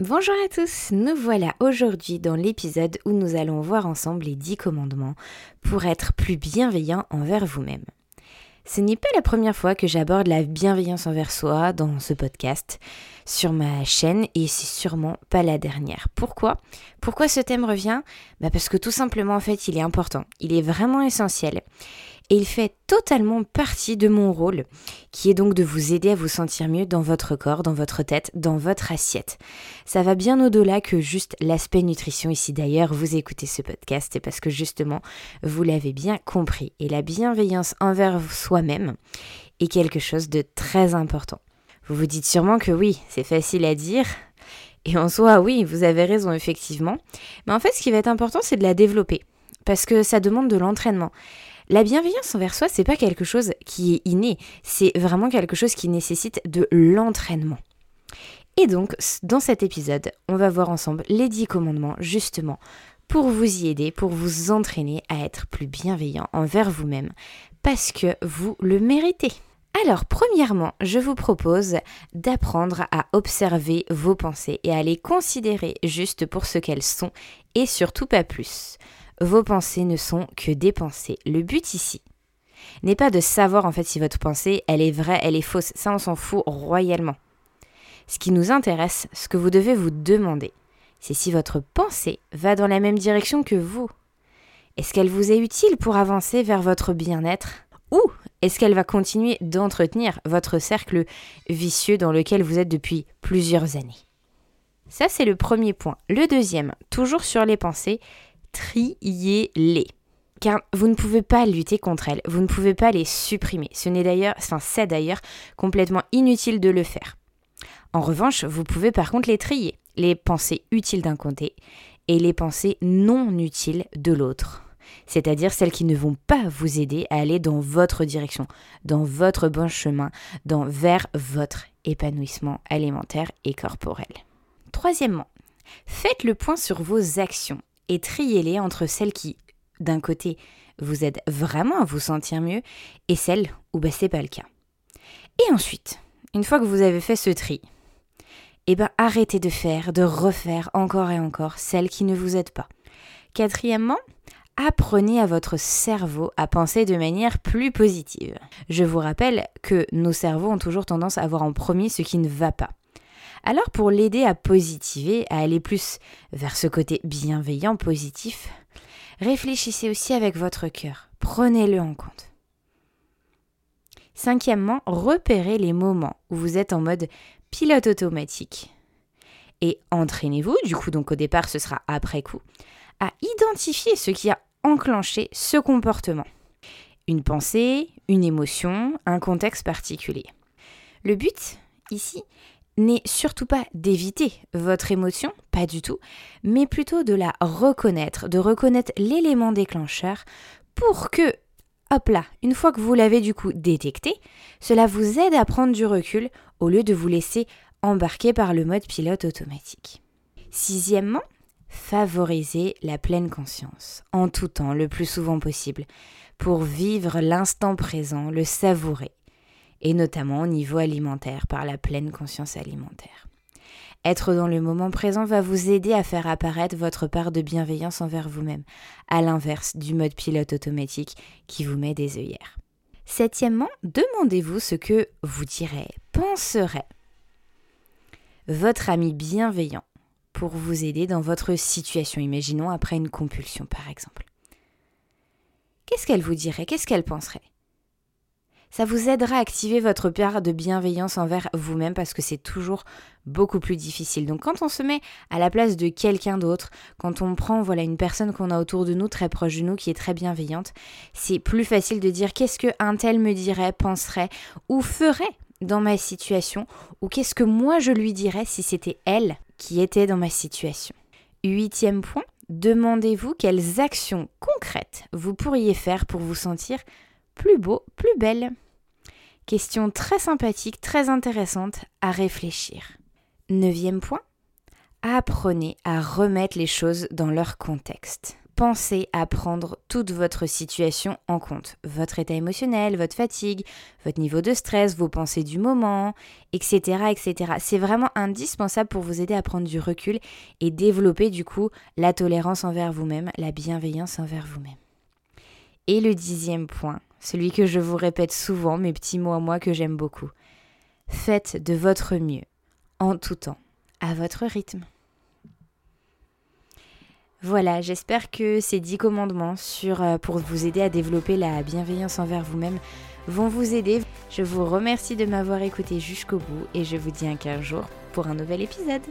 Bonjour à tous, nous voilà aujourd'hui dans l'épisode où nous allons voir ensemble les 10 commandements pour être plus bienveillant envers vous-même. Ce n'est pas la première fois que j'aborde la bienveillance envers soi dans ce podcast sur ma chaîne et c'est sûrement pas la dernière. Pourquoi? Pourquoi ce thème revient? Bah Parce que tout simplement en fait il est important, il est vraiment essentiel et il fait totalement partie de mon rôle, qui est donc de vous aider à vous sentir mieux dans votre corps, dans votre tête, dans votre assiette. Ça va bien au-delà que juste l'aspect nutrition ici d'ailleurs, vous écoutez ce podcast, c'est parce que justement, vous l'avez bien compris, et la bienveillance envers soi-même est quelque chose de très important. Vous vous dites sûrement que oui, c'est facile à dire, et en soi, oui, vous avez raison, effectivement. Mais en fait, ce qui va être important, c'est de la développer. Parce que ça demande de l'entraînement. La bienveillance envers soi, c'est pas quelque chose qui est inné, c'est vraiment quelque chose qui nécessite de l'entraînement. Et donc, dans cet épisode, on va voir ensemble les 10 commandements, justement, pour vous y aider, pour vous entraîner à être plus bienveillant envers vous-même, parce que vous le méritez. Alors, premièrement, je vous propose d'apprendre à observer vos pensées et à les considérer juste pour ce qu'elles sont et surtout pas plus. Vos pensées ne sont que des pensées. Le but ici n'est pas de savoir en fait si votre pensée, elle est vraie, elle est fausse. Ça, on s'en fout royalement. Ce qui nous intéresse, ce que vous devez vous demander, c'est si votre pensée va dans la même direction que vous. Est-ce qu'elle vous est utile pour avancer vers votre bien-être Ou est-ce qu'elle va continuer d'entretenir votre cercle vicieux dans lequel vous êtes depuis plusieurs années? Ça, c'est le premier point. Le deuxième, toujours sur les pensées, triez-les. Car vous ne pouvez pas lutter contre elles, vous ne pouvez pas les supprimer. Ce n'est d'ailleurs, c'est d'ailleurs complètement inutile de le faire. En revanche, vous pouvez par contre les trier, les pensées utiles d'un côté et les pensées non utiles de l'autre. C'est-à-dire celles qui ne vont pas vous aider à aller dans votre direction, dans votre bon chemin, dans vers votre épanouissement alimentaire et corporel. Troisièmement, faites le point sur vos actions et triez-les entre celles qui, d'un côté, vous aident vraiment à vous sentir mieux et celles où bah, c'est pas le cas. Et ensuite, une fois que vous avez fait ce tri, eh ben arrêtez de faire, de refaire encore et encore celles qui ne vous aident pas. Quatrièmement, apprenez à votre cerveau à penser de manière plus positive. Je vous rappelle que nos cerveaux ont toujours tendance à voir en premier ce qui ne va pas. Alors pour l'aider à positiver, à aller plus vers ce côté bienveillant, positif, réfléchissez aussi avec votre cœur. Prenez-le en compte. Cinquièmement, repérez les moments où vous êtes en mode pilote automatique. Et entraînez-vous, du coup donc au départ ce sera après coup, à identifier ce qui a enclenché ce comportement. Une pensée, une émotion, un contexte particulier. Le but ici, n'est surtout pas d'éviter votre émotion, pas du tout, mais plutôt de la reconnaître, de reconnaître l'élément déclencheur pour que, hop là, une fois que vous l'avez du coup détecté, cela vous aide à prendre du recul au lieu de vous laisser embarquer par le mode pilote automatique. Sixièmement, favoriser la pleine conscience, en tout temps, le plus souvent possible, pour vivre l'instant présent, le savourer et notamment au niveau alimentaire, par la pleine conscience alimentaire. Être dans le moment présent va vous aider à faire apparaître votre part de bienveillance envers vous-même, à l'inverse du mode pilote automatique qui vous met des œillères. Septièmement, demandez-vous ce que vous direz, penserait votre ami bienveillant pour vous aider dans votre situation, imaginons après une compulsion par exemple. Qu'est-ce qu'elle vous dirait? Qu'est-ce qu'elle penserait? Ça vous aidera à activer votre part de bienveillance envers vous-même parce que c'est toujours beaucoup plus difficile. Donc quand on se met à la place de quelqu'un d'autre, quand on prend voilà une personne qu'on a autour de nous très proche de nous qui est très bienveillante, c'est plus facile de dire qu'est-ce que un tel me dirait, penserait ou ferait dans ma situation ou qu'est-ce que moi je lui dirais si c'était elle qui étaient dans ma situation. Huitième point, demandez-vous quelles actions concrètes vous pourriez faire pour vous sentir plus beau, plus belle. Question très sympathique, très intéressante à réfléchir. Neuvième point, apprenez à remettre les choses dans leur contexte. Pensez à prendre toute votre situation en compte. Votre état émotionnel, votre fatigue, votre niveau de stress, vos pensées du moment, etc. etc. C'est vraiment indispensable pour vous aider à prendre du recul et développer du coup la tolérance envers vous-même, la bienveillance envers vous-même. Et le dixième point, celui que je vous répète souvent, mes petits mots à moi que j'aime beaucoup. Faites de votre mieux, en tout temps, à votre rythme. Voilà, j'espère que ces dix commandements sur, euh, pour vous aider à développer la bienveillance envers vous-même vont vous aider. Je vous remercie de m'avoir écouté jusqu'au bout et je vous dis un 15 jours pour un nouvel épisode.